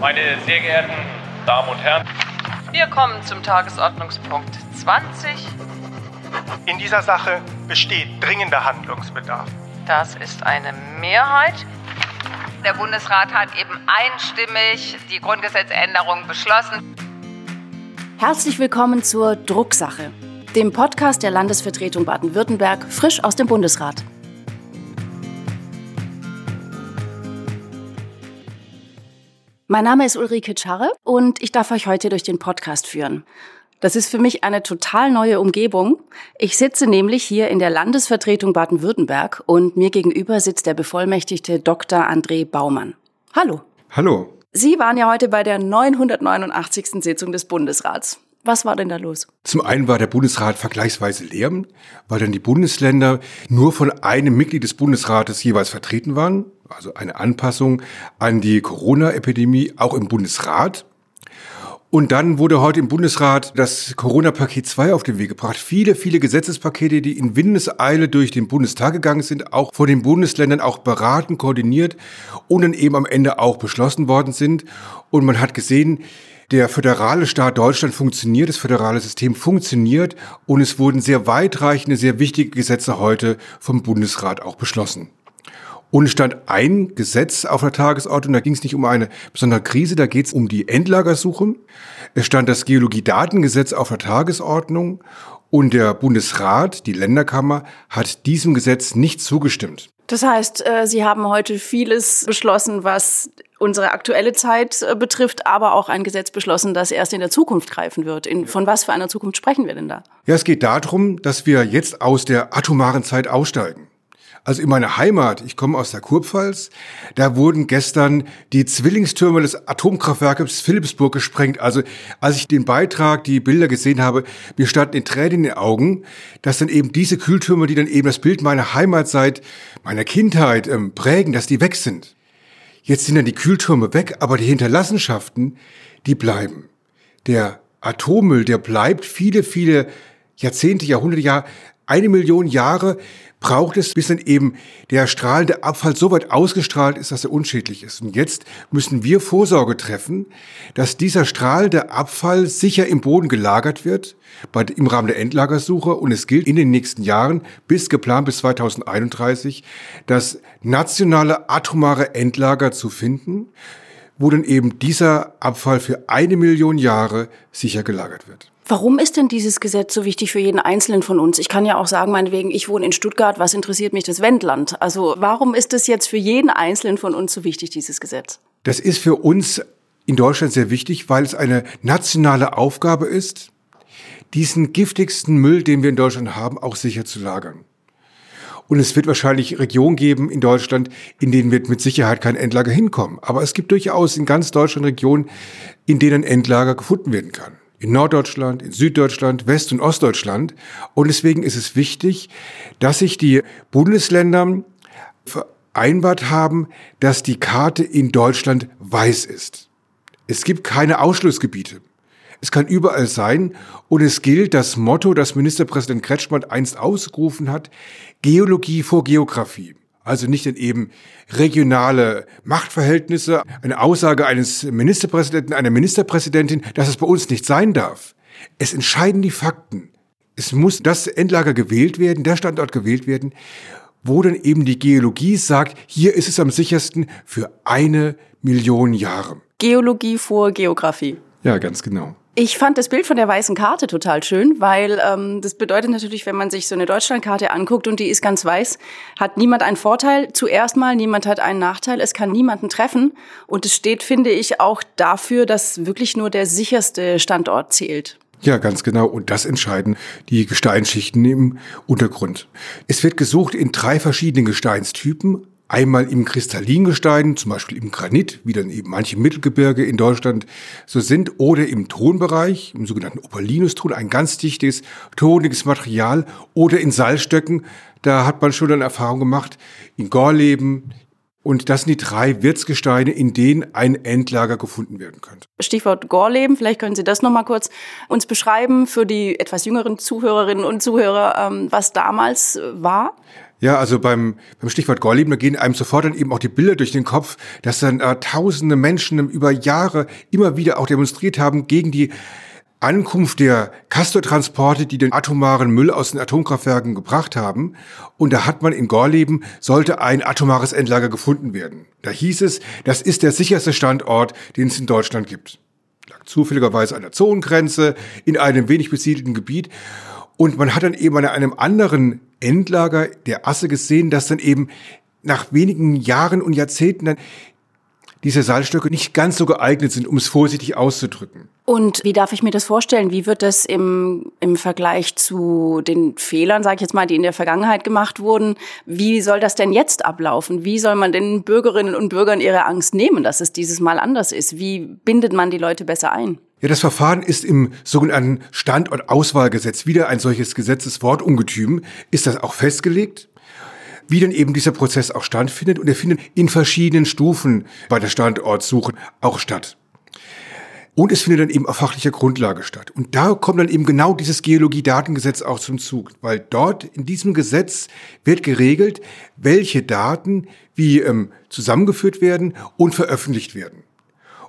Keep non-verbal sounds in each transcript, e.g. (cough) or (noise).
Meine sehr geehrten Damen und Herren, wir kommen zum Tagesordnungspunkt 20. In dieser Sache besteht dringender Handlungsbedarf. Das ist eine Mehrheit. Der Bundesrat hat eben einstimmig die Grundgesetzänderung beschlossen. Herzlich willkommen zur Drucksache, dem Podcast der Landesvertretung Baden-Württemberg, frisch aus dem Bundesrat. Mein Name ist Ulrike Tscharre und ich darf euch heute durch den Podcast führen. Das ist für mich eine total neue Umgebung. Ich sitze nämlich hier in der Landesvertretung Baden-Württemberg und mir gegenüber sitzt der bevollmächtigte Dr. André Baumann. Hallo. Hallo. Sie waren ja heute bei der 989. Sitzung des Bundesrats. Was war denn da los? Zum einen war der Bundesrat vergleichsweise leer, weil dann die Bundesländer nur von einem Mitglied des Bundesrates jeweils vertreten waren also eine Anpassung an die Corona-Epidemie auch im Bundesrat. Und dann wurde heute im Bundesrat das Corona-Paket 2 auf den Weg gebracht. Viele, viele Gesetzespakete, die in Windeseile durch den Bundestag gegangen sind, auch von den Bundesländern auch beraten, koordiniert und dann eben am Ende auch beschlossen worden sind. Und man hat gesehen, der föderale Staat Deutschland funktioniert, das föderale System funktioniert und es wurden sehr weitreichende, sehr wichtige Gesetze heute vom Bundesrat auch beschlossen. Und es stand ein Gesetz auf der Tagesordnung, da ging es nicht um eine besondere Krise, da geht es um die Endlagersuche. Es stand das Geologiedatengesetz auf der Tagesordnung und der Bundesrat, die Länderkammer, hat diesem Gesetz nicht zugestimmt. Das heißt, äh, Sie haben heute vieles beschlossen, was unsere aktuelle Zeit äh, betrifft, aber auch ein Gesetz beschlossen, das erst in der Zukunft greifen wird. In, von was für einer Zukunft sprechen wir denn da? Ja, es geht darum, dass wir jetzt aus der atomaren Zeit aussteigen. Also in meiner Heimat, ich komme aus der Kurpfalz, da wurden gestern die Zwillingstürme des Atomkraftwerkes Philipsburg gesprengt. Also als ich den Beitrag, die Bilder gesehen habe, mir standen in Tränen in den Augen, dass dann eben diese Kühltürme, die dann eben das Bild meiner Heimat seit meiner Kindheit ähm, prägen, dass die weg sind. Jetzt sind dann die Kühltürme weg, aber die Hinterlassenschaften, die bleiben. Der Atommüll, der bleibt viele, viele Jahrzehnte, Jahrhunderte, Jahre, eine Million Jahre braucht es, bis dann eben der strahlende Abfall so weit ausgestrahlt ist, dass er unschädlich ist. Und jetzt müssen wir Vorsorge treffen, dass dieser strahlende Abfall sicher im Boden gelagert wird, bei, im Rahmen der Endlagersuche. Und es gilt in den nächsten Jahren, bis geplant bis 2031, das nationale atomare Endlager zu finden, wo dann eben dieser Abfall für eine Million Jahre sicher gelagert wird. Warum ist denn dieses Gesetz so wichtig für jeden Einzelnen von uns? Ich kann ja auch sagen, meinetwegen, ich wohne in Stuttgart, was interessiert mich das Wendland? Also warum ist es jetzt für jeden Einzelnen von uns so wichtig, dieses Gesetz? Das ist für uns in Deutschland sehr wichtig, weil es eine nationale Aufgabe ist, diesen giftigsten Müll, den wir in Deutschland haben, auch sicher zu lagern. Und es wird wahrscheinlich Regionen geben in Deutschland, in denen wird mit Sicherheit kein Endlager hinkommen. Aber es gibt durchaus in ganz Deutschland Regionen, in denen ein Endlager gefunden werden kann in Norddeutschland, in Süddeutschland, West- und Ostdeutschland. Und deswegen ist es wichtig, dass sich die Bundesländer vereinbart haben, dass die Karte in Deutschland weiß ist. Es gibt keine Ausschlussgebiete. Es kann überall sein und es gilt das Motto, das Ministerpräsident Kretschmann einst ausgerufen hat, Geologie vor Geografie also nicht in eben regionale Machtverhältnisse, eine Aussage eines Ministerpräsidenten, einer Ministerpräsidentin, dass es bei uns nicht sein darf. Es entscheiden die Fakten. Es muss das Endlager gewählt werden, der Standort gewählt werden, wo dann eben die Geologie sagt, hier ist es am sichersten für eine Million Jahre. Geologie vor Geografie. Ja, ganz genau. Ich fand das Bild von der weißen Karte total schön, weil ähm, das bedeutet natürlich, wenn man sich so eine Deutschlandkarte anguckt und die ist ganz weiß, hat niemand einen Vorteil zuerst mal, niemand hat einen Nachteil, es kann niemanden treffen und es steht, finde ich, auch dafür, dass wirklich nur der sicherste Standort zählt. Ja, ganz genau. Und das entscheiden die Gesteinsschichten im Untergrund. Es wird gesucht in drei verschiedenen Gesteinstypen. Einmal im Kristallingestein, zum Beispiel im Granit, wie dann eben manche Mittelgebirge in Deutschland so sind, oder im Tonbereich, im sogenannten Opalinuston, ein ganz dichtes, toniges Material, oder in Salzstöcken, da hat man schon eine Erfahrung gemacht, in Gorleben, und das sind die drei Wirtsgesteine, in denen ein Endlager gefunden werden könnte. Stichwort Gorleben, vielleicht können Sie das nochmal kurz uns beschreiben für die etwas jüngeren Zuhörerinnen und Zuhörer, ähm, was damals war? Ja, also beim, beim Stichwort Gorleben, da gehen einem sofort dann eben auch die Bilder durch den Kopf, dass dann äh, tausende Menschen über Jahre immer wieder auch demonstriert haben gegen die Ankunft der Castortransporte, die den atomaren Müll aus den Atomkraftwerken gebracht haben. Und da hat man in Gorleben, sollte ein atomares Endlager gefunden werden. Da hieß es, das ist der sicherste Standort, den es in Deutschland gibt. Lag zufälligerweise an der Zonengrenze, in einem wenig besiedelten Gebiet. Und man hat dann eben an einem anderen Endlager der Asse gesehen, dass dann eben nach wenigen Jahren und Jahrzehnten dann diese Salzstöcke nicht ganz so geeignet sind, um es vorsichtig auszudrücken. Und wie darf ich mir das vorstellen? Wie wird das im, im Vergleich zu den Fehlern, sage ich jetzt mal, die in der Vergangenheit gemacht wurden, wie soll das denn jetzt ablaufen? Wie soll man den Bürgerinnen und Bürgern ihre Angst nehmen, dass es dieses Mal anders ist? Wie bindet man die Leute besser ein? Ja, das Verfahren ist im sogenannten Standortauswahlgesetz wieder ein solches Gesetzeswortungetüm. Ist das auch festgelegt? Wie dann eben dieser Prozess auch stattfindet. Und er findet in verschiedenen Stufen bei der Standortsuche auch statt. Und es findet dann eben auf fachlicher Grundlage statt. Und da kommt dann eben genau dieses Geologie-Datengesetz auch zum Zug, weil dort in diesem Gesetz wird geregelt, welche Daten wie ähm, zusammengeführt werden und veröffentlicht werden.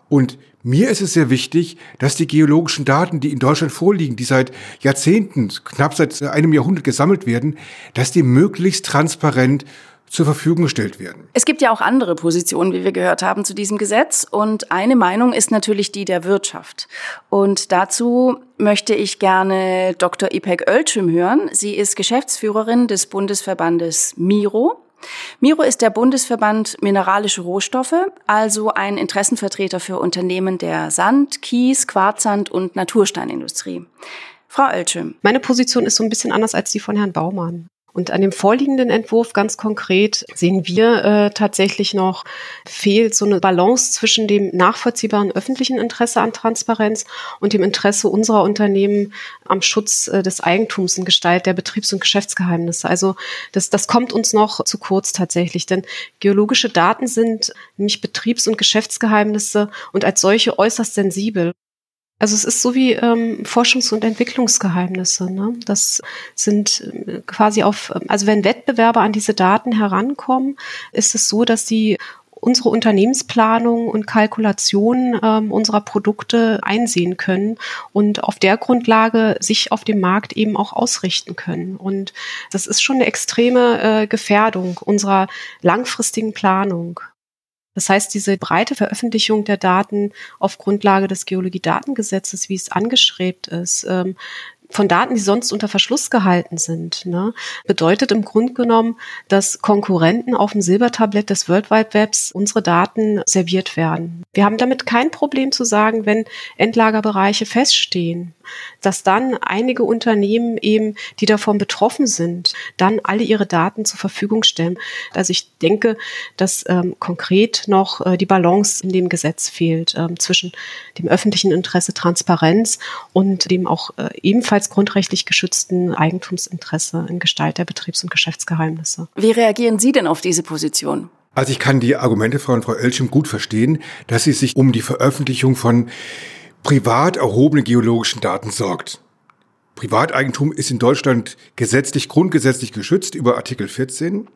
Und mir ist es sehr wichtig, dass die geologischen Daten, die in Deutschland vorliegen, die seit Jahrzehnten, knapp seit einem Jahrhundert gesammelt werden, dass die möglichst transparent zur Verfügung gestellt werden. Es gibt ja auch andere Positionen, wie wir gehört haben, zu diesem Gesetz. Und eine Meinung ist natürlich die der Wirtschaft. Und dazu möchte ich gerne Dr. Ipek Ölçüm hören. Sie ist Geschäftsführerin des Bundesverbandes MIRO. Miro ist der Bundesverband Mineralische Rohstoffe, also ein Interessenvertreter für Unternehmen der Sand-, Kies-, Quarzsand- und Natursteinindustrie. Frau Oeltschim. Meine Position ist so ein bisschen anders als die von Herrn Baumann. Und an dem vorliegenden Entwurf ganz konkret sehen wir äh, tatsächlich noch, fehlt so eine Balance zwischen dem nachvollziehbaren öffentlichen Interesse an Transparenz und dem Interesse unserer Unternehmen am Schutz äh, des Eigentums in Gestalt der Betriebs- und Geschäftsgeheimnisse. Also das, das kommt uns noch zu kurz tatsächlich, denn geologische Daten sind nämlich Betriebs- und Geschäftsgeheimnisse und als solche äußerst sensibel. Also es ist so wie ähm, Forschungs- und Entwicklungsgeheimnisse. Ne? Das sind äh, quasi auf, also wenn Wettbewerber an diese Daten herankommen, ist es so, dass sie unsere Unternehmensplanung und Kalkulation ähm, unserer Produkte einsehen können und auf der Grundlage sich auf dem Markt eben auch ausrichten können. Und das ist schon eine extreme äh, Gefährdung unserer langfristigen Planung. Das heißt, diese breite Veröffentlichung der Daten auf Grundlage des Geologiedatengesetzes, wie es angestrebt ist, ähm, von Daten, die sonst unter Verschluss gehalten sind, ne, bedeutet im Grunde genommen, dass Konkurrenten auf dem Silbertablett des World Wide Webs unsere Daten serviert werden. Wir haben damit kein Problem zu sagen, wenn Endlagerbereiche feststehen, dass dann einige Unternehmen eben, die davon betroffen sind, dann alle ihre Daten zur Verfügung stellen. Also ich denke, dass ähm, konkret noch äh, die Balance in dem Gesetz fehlt ähm, zwischen dem öffentlichen Interesse Transparenz und dem auch äh, ebenfalls grundrechtlich geschützten Eigentumsinteresse in Gestalt der Betriebs- und Geschäftsgeheimnisse. Wie reagieren Sie denn auf diese Position? Also ich kann die Argumente von Frau Elschim gut verstehen, dass sie sich um die Veröffentlichung von privat erhobenen geologischen Daten sorgt. Privateigentum ist in Deutschland gesetzlich, grundgesetzlich geschützt über Artikel 14.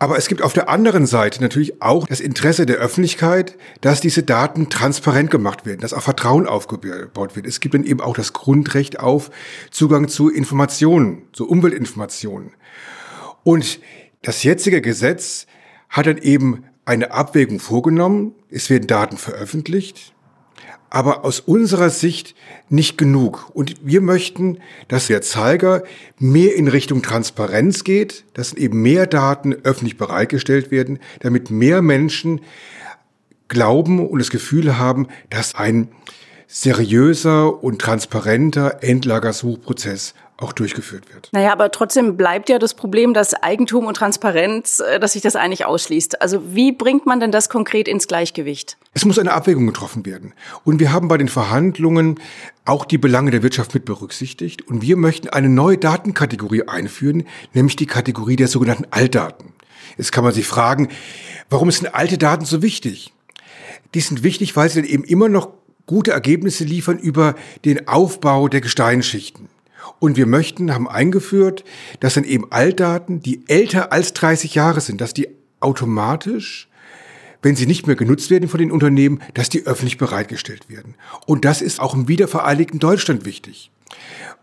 Aber es gibt auf der anderen Seite natürlich auch das Interesse der Öffentlichkeit, dass diese Daten transparent gemacht werden, dass auch Vertrauen aufgebaut wird. Es gibt dann eben auch das Grundrecht auf Zugang zu Informationen, zu Umweltinformationen. Und das jetzige Gesetz hat dann eben eine Abwägung vorgenommen. Es werden Daten veröffentlicht aber aus unserer Sicht nicht genug. Und wir möchten, dass der Zeiger mehr in Richtung Transparenz geht, dass eben mehr Daten öffentlich bereitgestellt werden, damit mehr Menschen glauben und das Gefühl haben, dass ein seriöser und transparenter Endlagersuchprozess auch durchgeführt wird. Naja, aber trotzdem bleibt ja das Problem, dass Eigentum und Transparenz, äh, dass sich das eigentlich ausschließt. Also wie bringt man denn das konkret ins Gleichgewicht? Es muss eine Abwägung getroffen werden. Und wir haben bei den Verhandlungen auch die Belange der Wirtschaft mit berücksichtigt. Und wir möchten eine neue Datenkategorie einführen, nämlich die Kategorie der sogenannten Altdaten. Jetzt kann man sich fragen, warum sind alte Daten so wichtig? Die sind wichtig, weil sie dann eben immer noch gute Ergebnisse liefern über den Aufbau der Gesteinsschichten. Und wir möchten, haben eingeführt, dass dann eben Altdaten, die älter als 30 Jahre sind, dass die automatisch, wenn sie nicht mehr genutzt werden von den Unternehmen, dass die öffentlich bereitgestellt werden. Und das ist auch im wiedervereinigten Deutschland wichtig.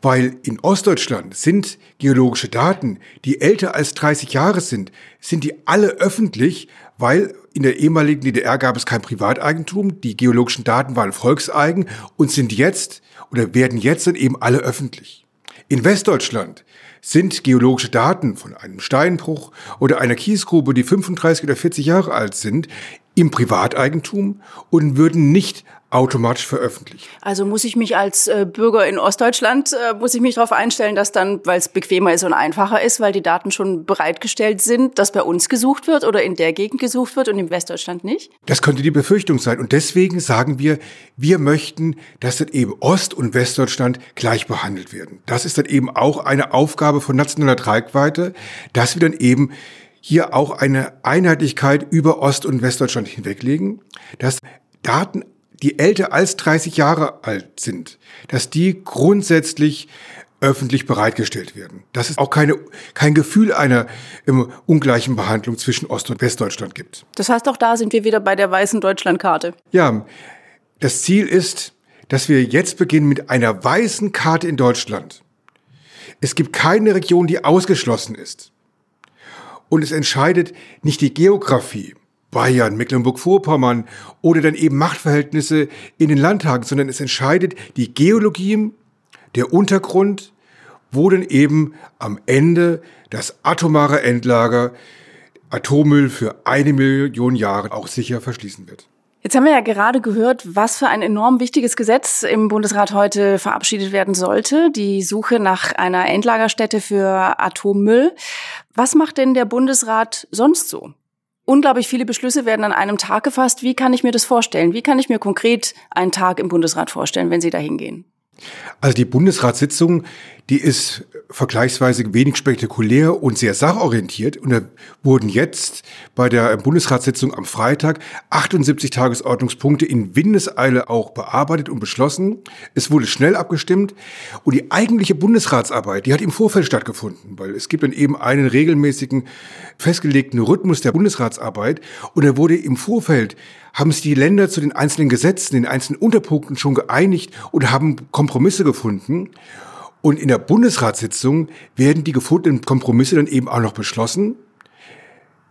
Weil in Ostdeutschland sind geologische Daten, die älter als 30 Jahre sind, sind die alle öffentlich, weil in der ehemaligen DDR gab es kein Privateigentum, die geologischen Daten waren volkseigen und sind jetzt oder werden jetzt dann eben alle öffentlich. In Westdeutschland sind geologische Daten von einem Steinbruch oder einer Kiesgrube, die 35 oder 40 Jahre alt sind, im Privateigentum und würden nicht automatisch veröffentlicht. Also muss ich mich als äh, Bürger in Ostdeutschland, äh, muss ich mich darauf einstellen, dass dann, weil es bequemer ist und einfacher ist, weil die Daten schon bereitgestellt sind, dass bei uns gesucht wird oder in der Gegend gesucht wird und im Westdeutschland nicht? Das könnte die Befürchtung sein. Und deswegen sagen wir, wir möchten, dass dann eben Ost- und Westdeutschland gleich behandelt werden. Das ist dann eben auch eine Aufgabe von nationaler Tragweite, dass wir dann eben hier auch eine Einheitlichkeit über Ost- und Westdeutschland hinweglegen, dass Daten die älter als 30 Jahre alt sind, dass die grundsätzlich öffentlich bereitgestellt werden. Dass es auch keine, kein Gefühl einer ähm, ungleichen Behandlung zwischen Ost- und Westdeutschland gibt. Das heißt, auch da sind wir wieder bei der weißen Deutschlandkarte. Ja, das Ziel ist, dass wir jetzt beginnen mit einer weißen Karte in Deutschland. Es gibt keine Region, die ausgeschlossen ist. Und es entscheidet nicht die Geografie, Bayern, Mecklenburg-Vorpommern oder dann eben Machtverhältnisse in den Landtagen, sondern es entscheidet die Geologie, der Untergrund, wo denn eben am Ende das atomare Endlager Atommüll für eine Million Jahre auch sicher verschließen wird. Jetzt haben wir ja gerade gehört, was für ein enorm wichtiges Gesetz im Bundesrat heute verabschiedet werden sollte. Die Suche nach einer Endlagerstätte für Atommüll. Was macht denn der Bundesrat sonst so? Unglaublich viele Beschlüsse werden an einem Tag gefasst. Wie kann ich mir das vorstellen? Wie kann ich mir konkret einen Tag im Bundesrat vorstellen, wenn Sie da hingehen? Also die Bundesratssitzung, die ist vergleichsweise wenig spektakulär und sehr sachorientiert. Und da wurden jetzt bei der Bundesratssitzung am Freitag 78 Tagesordnungspunkte in Windeseile auch bearbeitet und beschlossen. Es wurde schnell abgestimmt. Und die eigentliche Bundesratsarbeit, die hat im Vorfeld stattgefunden, weil es gibt dann eben einen regelmäßigen festgelegten Rhythmus der Bundesratsarbeit. Und er wurde im Vorfeld haben sich die Länder zu den einzelnen Gesetzen, den einzelnen Unterpunkten schon geeinigt und haben Kompromisse gefunden. Und in der Bundesratssitzung werden die gefundenen Kompromisse dann eben auch noch beschlossen.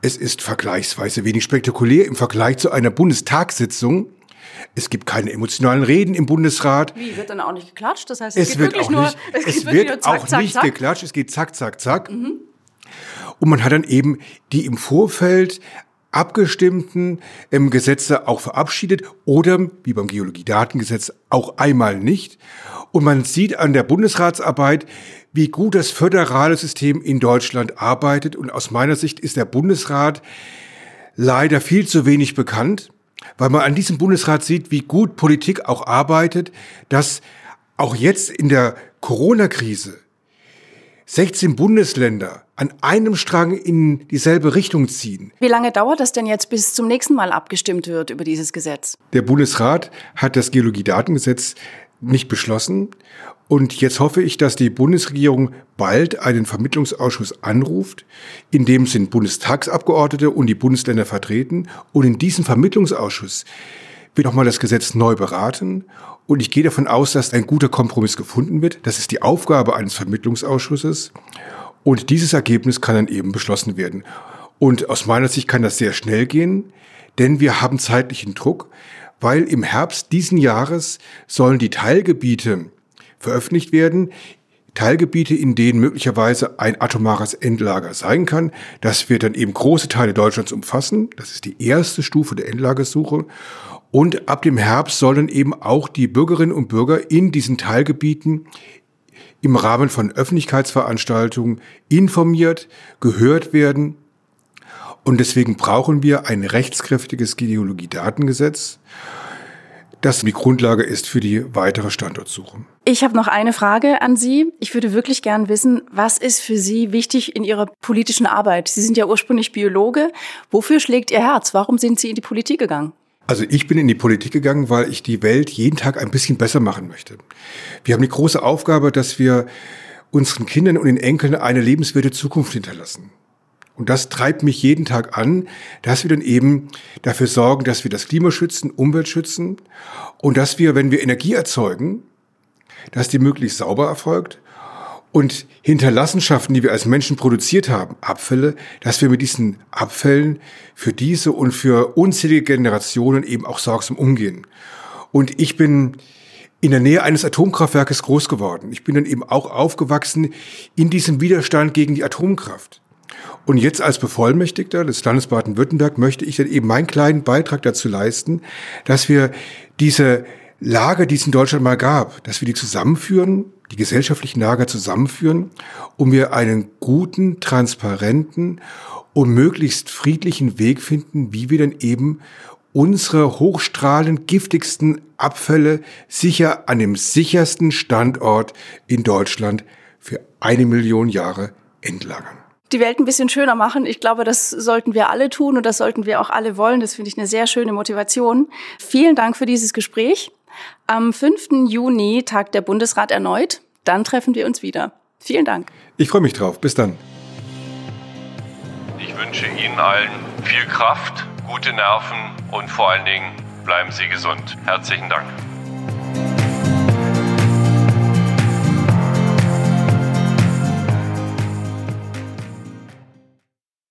Es ist vergleichsweise wenig spektakulär im Vergleich zu einer Bundestagssitzung. Es gibt keine emotionalen Reden im Bundesrat. Wie wird dann auch nicht geklatscht? Das heißt, es, es wird wirklich auch nur, nicht, (laughs) es, es wird, wird zack, auch zack, nicht zack. geklatscht. Es geht zack, zack, zack. Mhm. Und man hat dann eben die im Vorfeld abgestimmten ähm, Gesetze auch verabschiedet oder, wie beim Geologiedatengesetz, auch einmal nicht. Und man sieht an der Bundesratsarbeit, wie gut das föderale System in Deutschland arbeitet. Und aus meiner Sicht ist der Bundesrat leider viel zu wenig bekannt, weil man an diesem Bundesrat sieht, wie gut Politik auch arbeitet, dass auch jetzt in der Corona-Krise 16 Bundesländer an einem Strang in dieselbe Richtung ziehen. Wie lange dauert das denn jetzt, bis zum nächsten Mal abgestimmt wird über dieses Gesetz? Der Bundesrat hat das Geologiedatengesetz nicht beschlossen. Und jetzt hoffe ich, dass die Bundesregierung bald einen Vermittlungsausschuss anruft, in dem sind Bundestagsabgeordnete und die Bundesländer vertreten. Und in diesem Vermittlungsausschuss wird nochmal das Gesetz neu beraten. Und ich gehe davon aus, dass ein guter Kompromiss gefunden wird. Das ist die Aufgabe eines Vermittlungsausschusses. Und dieses Ergebnis kann dann eben beschlossen werden. Und aus meiner Sicht kann das sehr schnell gehen, denn wir haben zeitlichen Druck, weil im Herbst diesen Jahres sollen die Teilgebiete veröffentlicht werden. Teilgebiete, in denen möglicherweise ein atomares Endlager sein kann. Das wird dann eben große Teile Deutschlands umfassen. Das ist die erste Stufe der Endlagersuche. Und ab dem Herbst sollen eben auch die Bürgerinnen und Bürger in diesen Teilgebieten im Rahmen von Öffentlichkeitsveranstaltungen informiert, gehört werden. Und deswegen brauchen wir ein rechtskräftiges Geologiedatengesetz, das die Grundlage ist für die weitere Standortsuche. Ich habe noch eine Frage an Sie. Ich würde wirklich gern wissen, was ist für Sie wichtig in Ihrer politischen Arbeit? Sie sind ja ursprünglich Biologe. Wofür schlägt Ihr Herz? Warum sind Sie in die Politik gegangen? Also ich bin in die Politik gegangen, weil ich die Welt jeden Tag ein bisschen besser machen möchte. Wir haben die große Aufgabe, dass wir unseren Kindern und den Enkeln eine lebenswerte Zukunft hinterlassen. Und das treibt mich jeden Tag an, dass wir dann eben dafür sorgen, dass wir das Klima schützen, Umwelt schützen und dass wir, wenn wir Energie erzeugen, dass die möglichst sauber erfolgt und Hinterlassenschaften, die wir als Menschen produziert haben, Abfälle, dass wir mit diesen Abfällen für diese und für unzählige Generationen eben auch sorgsam umgehen. Und ich bin in der Nähe eines Atomkraftwerkes groß geworden. Ich bin dann eben auch aufgewachsen in diesem Widerstand gegen die Atomkraft. Und jetzt als Bevollmächtigter des Landes Baden-Württemberg möchte ich dann eben meinen kleinen Beitrag dazu leisten, dass wir diese Lager, die es in Deutschland mal gab, dass wir die zusammenführen, die gesellschaftlichen Lager zusammenführen, um wir einen guten, transparenten und möglichst friedlichen Weg finden, wie wir dann eben unsere hochstrahlend giftigsten Abfälle sicher an dem sichersten Standort in Deutschland für eine Million Jahre entlagern die Welt ein bisschen schöner machen. Ich glaube, das sollten wir alle tun und das sollten wir auch alle wollen. Das finde ich eine sehr schöne Motivation. Vielen Dank für dieses Gespräch. Am 5. Juni tagt der Bundesrat erneut. Dann treffen wir uns wieder. Vielen Dank. Ich freue mich drauf. Bis dann. Ich wünsche Ihnen allen viel Kraft, gute Nerven und vor allen Dingen bleiben Sie gesund. Herzlichen Dank.